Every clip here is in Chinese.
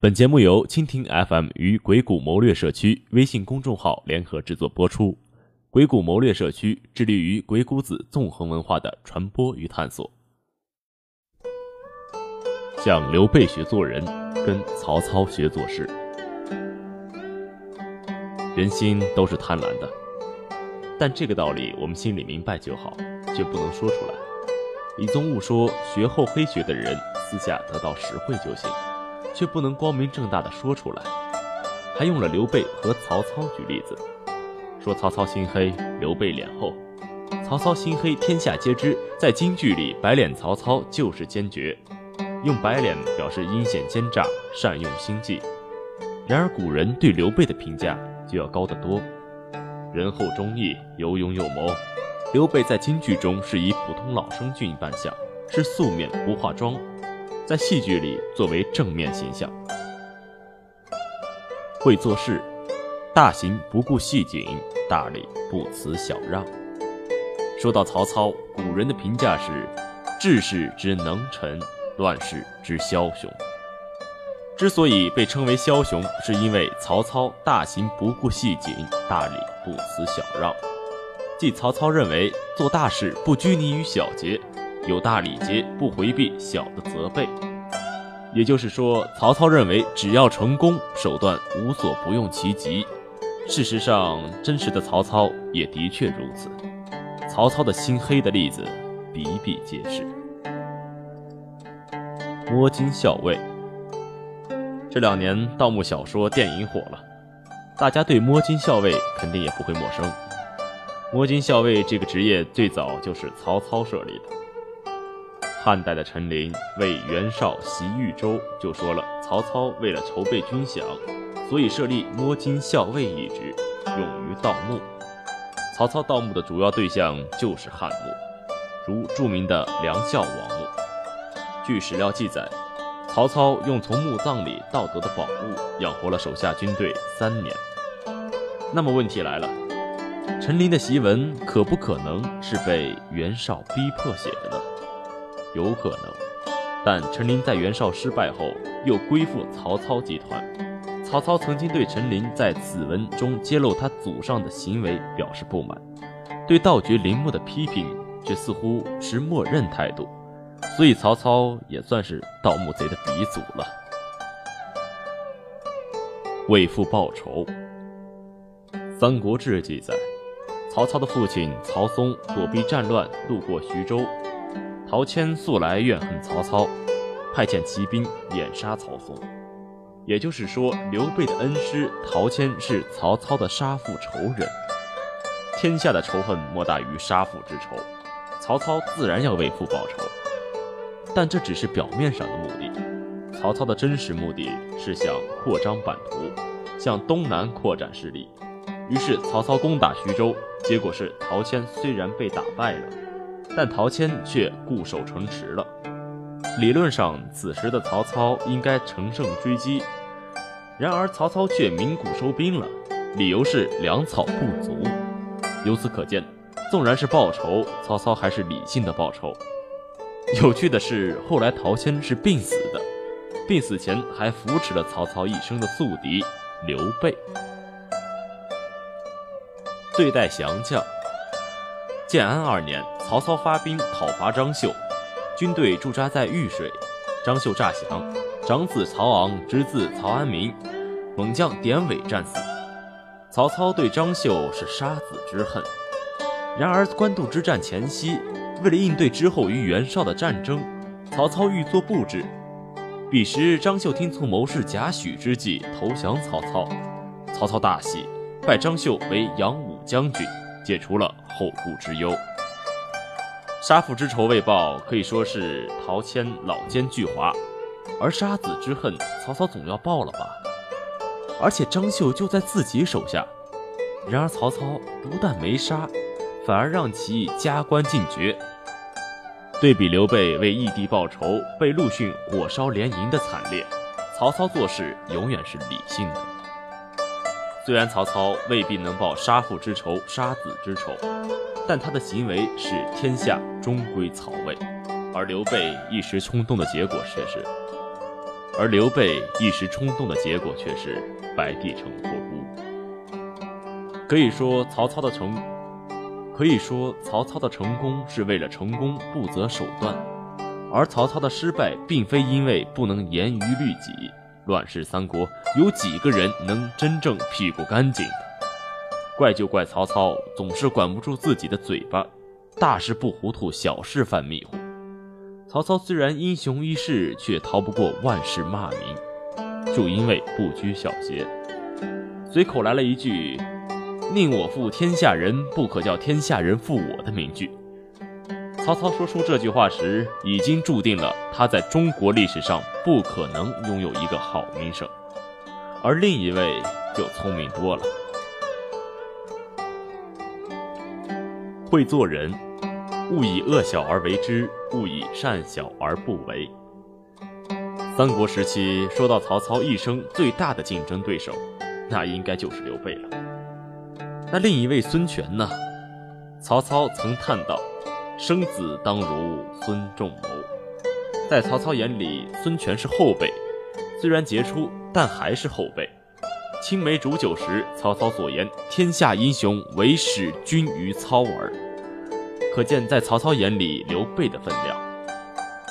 本节目由蜻蜓 FM 与鬼谷谋略社区微信公众号联合制作播出。鬼谷谋略社区致力于鬼谷子纵横文化的传播与探索。向刘备学做人，跟曹操学做事。人心都是贪婪的，但这个道理我们心里明白就好，却不能说出来。李宗吾说：“学厚黑学的人，私下得到实惠就行。”却不能光明正大的说出来，还用了刘备和曹操举例子，说曹操心黑，刘备脸厚。曹操心黑，天下皆知，在京剧里，白脸曹操就是坚决，用白脸表示阴险奸诈，善用心计。然而古人对刘备的评价就要高得多，仁厚忠义，有勇有谋。刘备在京剧中是以普通老生俊扮相，是素面不化妆。在戏剧里，作为正面形象，会做事，大行不顾细谨，大礼不辞小让。说到曹操，古人的评价是：治世之能臣，乱世之枭雄。之所以被称为枭雄，是因为曹操大行不顾细谨，大礼不辞小让。即曹操认为做大事不拘泥于小节。有大礼节，不回避小的责备。也就是说，曹操认为只要成功，手段无所不用其极。事实上，真实的曹操也的确如此。曹操的心黑的例子比比皆是。摸金校尉，这两年盗墓小说、电影火了，大家对摸金校尉肯定也不会陌生。摸金校尉这个职业最早就是曹操设立的。汉代的陈琳为袁绍袭豫州，就说了：曹操为了筹备军饷，所以设立摸金校尉一职，用于盗墓。曹操盗墓的主要对象就是汉墓，如著名的梁孝王墓。据史料记载，曹操用从墓葬里盗得的宝物养活了手下军队三年。那么问题来了，陈琳的檄文可不可能是被袁绍逼迫写的呢？有可能，但陈琳在袁绍失败后又归附曹操集团。曹操曾经对陈琳在此文中揭露他祖上的行为表示不满，对盗掘陵墓的批评却似乎持默认态度，所以曹操也算是盗墓贼的鼻祖了。为父报仇，《三国志》记载，曹操的父亲曹嵩躲避战乱，路过徐州。陶谦素来怨恨曹操，派遣骑兵掩杀曹嵩。也就是说，刘备的恩师陶谦是曹操的杀父仇人。天下的仇恨莫大于杀父之仇，曹操自然要为父报仇。但这只是表面上的目的，曹操的真实目的是想扩张版图，向东南扩展势力。于是曹操攻打徐州，结果是陶谦虽然被打败了。但陶谦却固守城池了。理论上，此时的曹操应该乘胜追击，然而曹操却鸣鼓收兵了，理由是粮草不足。由此可见，纵然是报仇，曹操还是理性的报仇。有趣的是，后来陶谦是病死的，病死前还扶持了曹操一生的宿敌刘备。对待降将。建安二年，曹操发兵讨伐张绣，军队驻扎在玉水。张绣诈降，长子曹昂、之子曹安民，猛将典韦战死。曹操对张绣是杀子之恨。然而官渡之战前夕，为了应对之后与袁绍的战争，曹操欲作布置。彼时张绣听从谋士贾诩之计，投降曹操。曹操大喜，拜张绣为扬武将军。解除了后顾之忧，杀父之仇未报，可以说是陶谦老奸巨猾；而杀子之恨，曹操总要报了吧？而且张绣就在自己手下。然而曹操不但没杀，反而让其加官进爵。对比刘备为义弟报仇，被陆逊火烧连营的惨烈，曹操做事永远是理性的。虽然曹操未必能报杀父之仇、杀子之仇，但他的行为使天下终归曹魏，而刘备一时冲动的结果却是而刘备一时冲动的结果却是白帝城托孤。可以说，曹操的成，可以说曹操的成功是为了成功不择手段，而曹操的失败并非因为不能严于律己。乱世三国，有几个人能真正屁股干净？怪就怪曹操总是管不住自己的嘴巴，大事不糊涂，小事犯迷糊。曹操虽然英雄一世，却逃不过万世骂名，就因为不拘小节。随口来了一句“宁我负天下人，不可叫天下人负我”的名句。曹操说出这句话时，已经注定了他在中国历史上不可能拥有一个好名声。而另一位就聪明多了，会做人。勿以恶小而为之，勿以善小而不为。三国时期，说到曹操一生最大的竞争对手，那应该就是刘备了。那另一位孙权呢？曹操曾叹道：“生子当如孙仲谋。”在曹操眼里，孙权是后辈，虽然杰出，但还是后辈。青梅煮酒时，曹操所言：“天下英雄，唯使君于操耳。”可见，在曹操眼里，刘备的分量。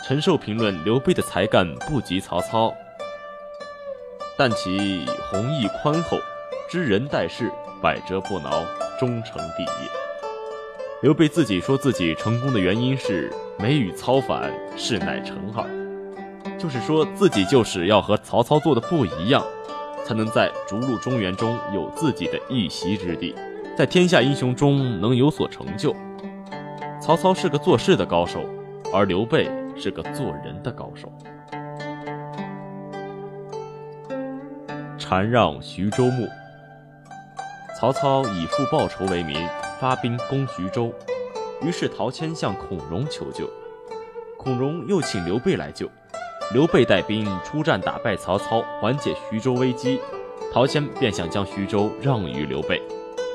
陈寿评论刘备的才干不及曹操，但其弘毅宽厚，知人待事，百折不挠，终成帝业。刘备自己说自己成功的原因是“美与操反，事乃成耳”，就是说自己就是要和曹操做的不一样，才能在逐鹿中原中有自己的一席之地，在天下英雄中能有所成就。曹操是个做事的高手，而刘备是个做人的高手。禅让徐州牧。曹操以复报仇为名，发兵攻徐州，于是陶谦向孔融求救，孔融又请刘备来救。刘备带兵出战，打败曹操，缓解徐州危机。陶谦便想将徐州让于刘备。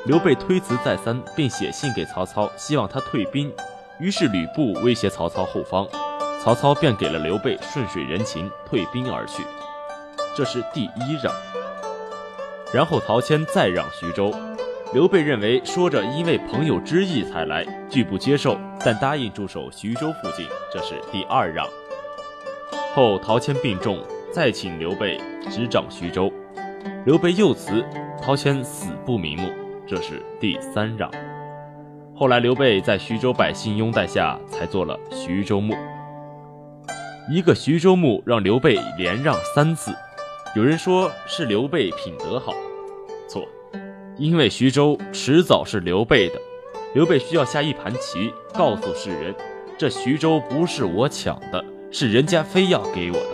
刘备推辞再三，并写信给曹操，希望他退兵。于是吕布威胁曹操后方，曹操便给了刘备顺水人情，退兵而去。这是第一让。然后陶谦再让徐州，刘备认为说着因为朋友之意才来，拒不接受，但答应驻守徐州附近。这是第二让。后陶谦病重，再请刘备执掌徐州，刘备又辞，陶谦死不瞑目。这是第三让。后来刘备在徐州百姓拥戴下，才做了徐州牧。一个徐州牧让刘备连让三次，有人说是刘备品德好，错，因为徐州迟早是刘备的，刘备需要下一盘棋，告诉世人，这徐州不是我抢的，是人家非要给我的，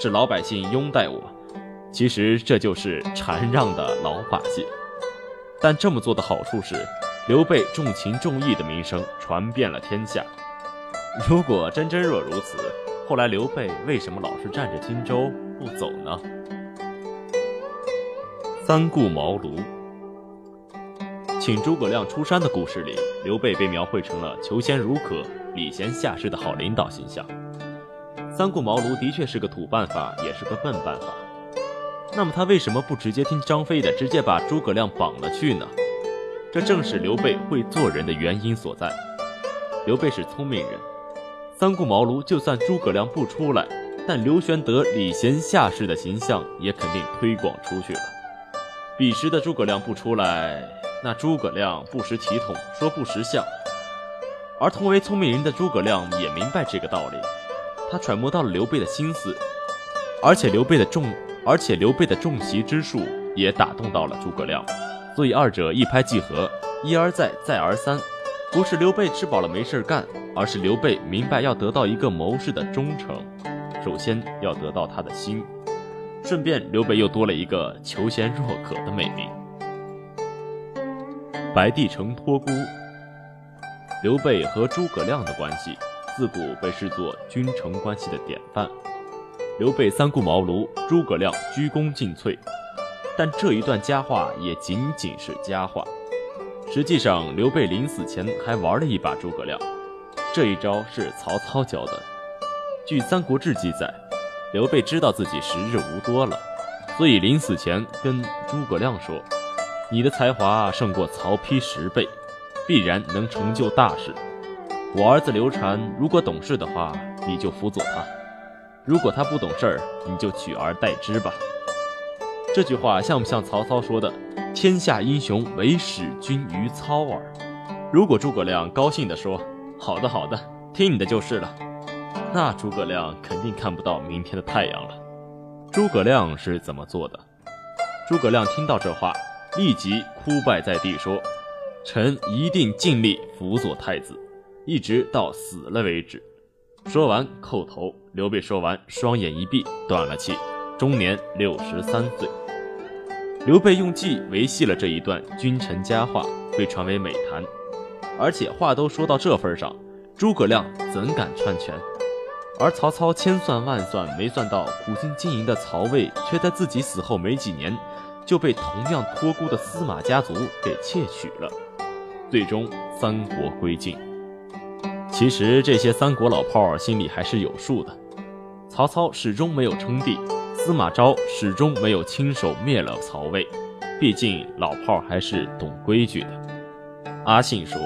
是老百姓拥戴我。其实这就是禅让的老把戏。但这么做的好处是，刘备重情重义的名声传遍了天下。如果真真若如此，后来刘备为什么老是占着荆州不走呢？三顾茅庐，请诸葛亮出山的故事里，刘备被描绘成了求贤如渴、礼贤下士的好领导形象。三顾茅庐的确是个土办法，也是个笨办法。那么他为什么不直接听张飞的，直接把诸葛亮绑了去呢？这正是刘备会做人的原因所在。刘备是聪明人，三顾茅庐，就算诸葛亮不出来，但刘玄德礼贤下士的形象也肯定推广出去了。彼时的诸葛亮不出来，那诸葛亮不识体统，说不识相。而同为聪明人的诸葛亮也明白这个道理，他揣摩到了刘备的心思，而且刘备的重。而且刘备的重骑之术也打动到了诸葛亮，所以二者一拍即合，一而再，再而三。不是刘备吃饱了没事干，而是刘备明白要得到一个谋士的忠诚，首先要得到他的心。顺便，刘备又多了一个求贤若渴的美名。白帝城托孤，刘备和诸葛亮的关系自古被视作君臣关系的典范。刘备三顾茅庐，诸葛亮鞠躬尽瘁，但这一段佳话也仅仅是佳话。实际上，刘备临死前还玩了一把诸葛亮，这一招是曹操教的。据《三国志》记载，刘备知道自己时日无多了，所以临死前跟诸葛亮说：“你的才华胜过曹丕十倍，必然能成就大事。我儿子刘禅如果懂事的话，你就辅佐他；如果他不懂事儿，你就取而代之吧。”这句话像不像曹操说的“天下英雄唯使君于操耳”？如果诸葛亮高兴地说：“好的，好的，听你的就是了。”那诸葛亮肯定看不到明天的太阳了。诸葛亮是怎么做的？诸葛亮听到这话，立即哭拜在地，说：“臣一定尽力辅佐太子，一直到死了为止。”说完叩头。刘备说完，双眼一闭，断了气，终年六十三岁。刘备用计维系了这一段君臣佳话，被传为美谈。而且话都说到这份上，诸葛亮怎敢篡权？而曹操千算万算没算到，苦心经营的曹魏，却在自己死后没几年，就被同样托孤的司马家族给窃取了，最终三国归晋。其实这些三国老炮儿心里还是有数的，曹操始终没有称帝，司马昭始终没有亲手灭了曹魏，毕竟老炮儿还是懂规矩的。阿信说：“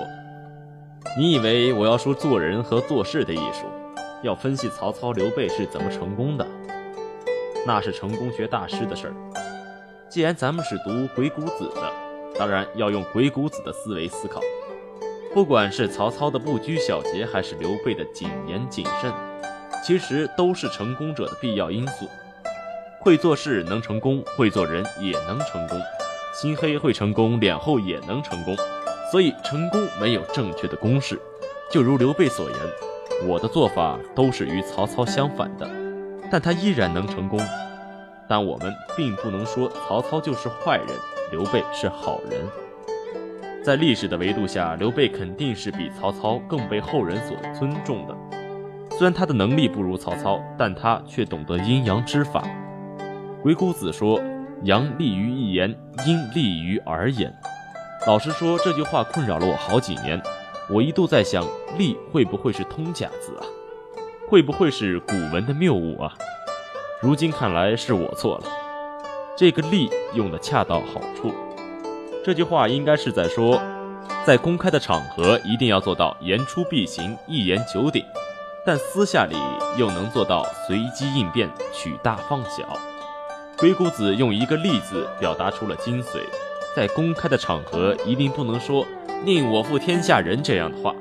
你以为我要说做人和做事的艺术？”要分析曹操、刘备是怎么成功的，那是成功学大师的事儿。既然咱们是读鬼谷子的，当然要用鬼谷子的思维思考。不管是曹操的不拘小节，还是刘备的谨言谨慎，其实都是成功者的必要因素。会做事能成功，会做人也能成功。心黑会成功，脸厚也能成功。所以成功没有正确的公式。就如刘备所言。我的做法都是与曹操相反的，但他依然能成功。但我们并不能说曹操就是坏人，刘备是好人。在历史的维度下，刘备肯定是比曹操更被后人所尊重的。虽然他的能力不如曹操，但他却懂得阴阳之法。鬼谷子说：“阳立于一言，阴立于耳眼。”老实说，这句话困扰了我好几年。我一度在想，利会不会是通假字啊？会不会是古文的谬误啊？如今看来是我错了。这个利用的恰到好处。这句话应该是在说，在公开的场合一定要做到言出必行、一言九鼎，但私下里又能做到随机应变、取大放小。鬼谷子用一个利字表达出了精髓，在公开的场合一定不能说。宁我负天下人这样的话，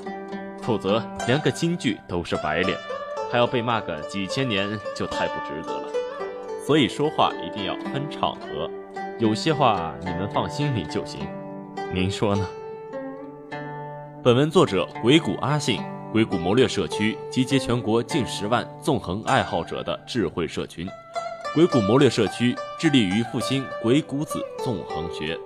否则连个京剧都是白脸，还要被骂个几千年，就太不值得了。所以说话一定要分场合，有些话你们放心里就行。您说呢？本文作者鬼谷阿信，鬼谷谋略社区集结全国近十万纵横爱好者的智慧社群，鬼谷谋略社区致力于复兴鬼谷子纵横学。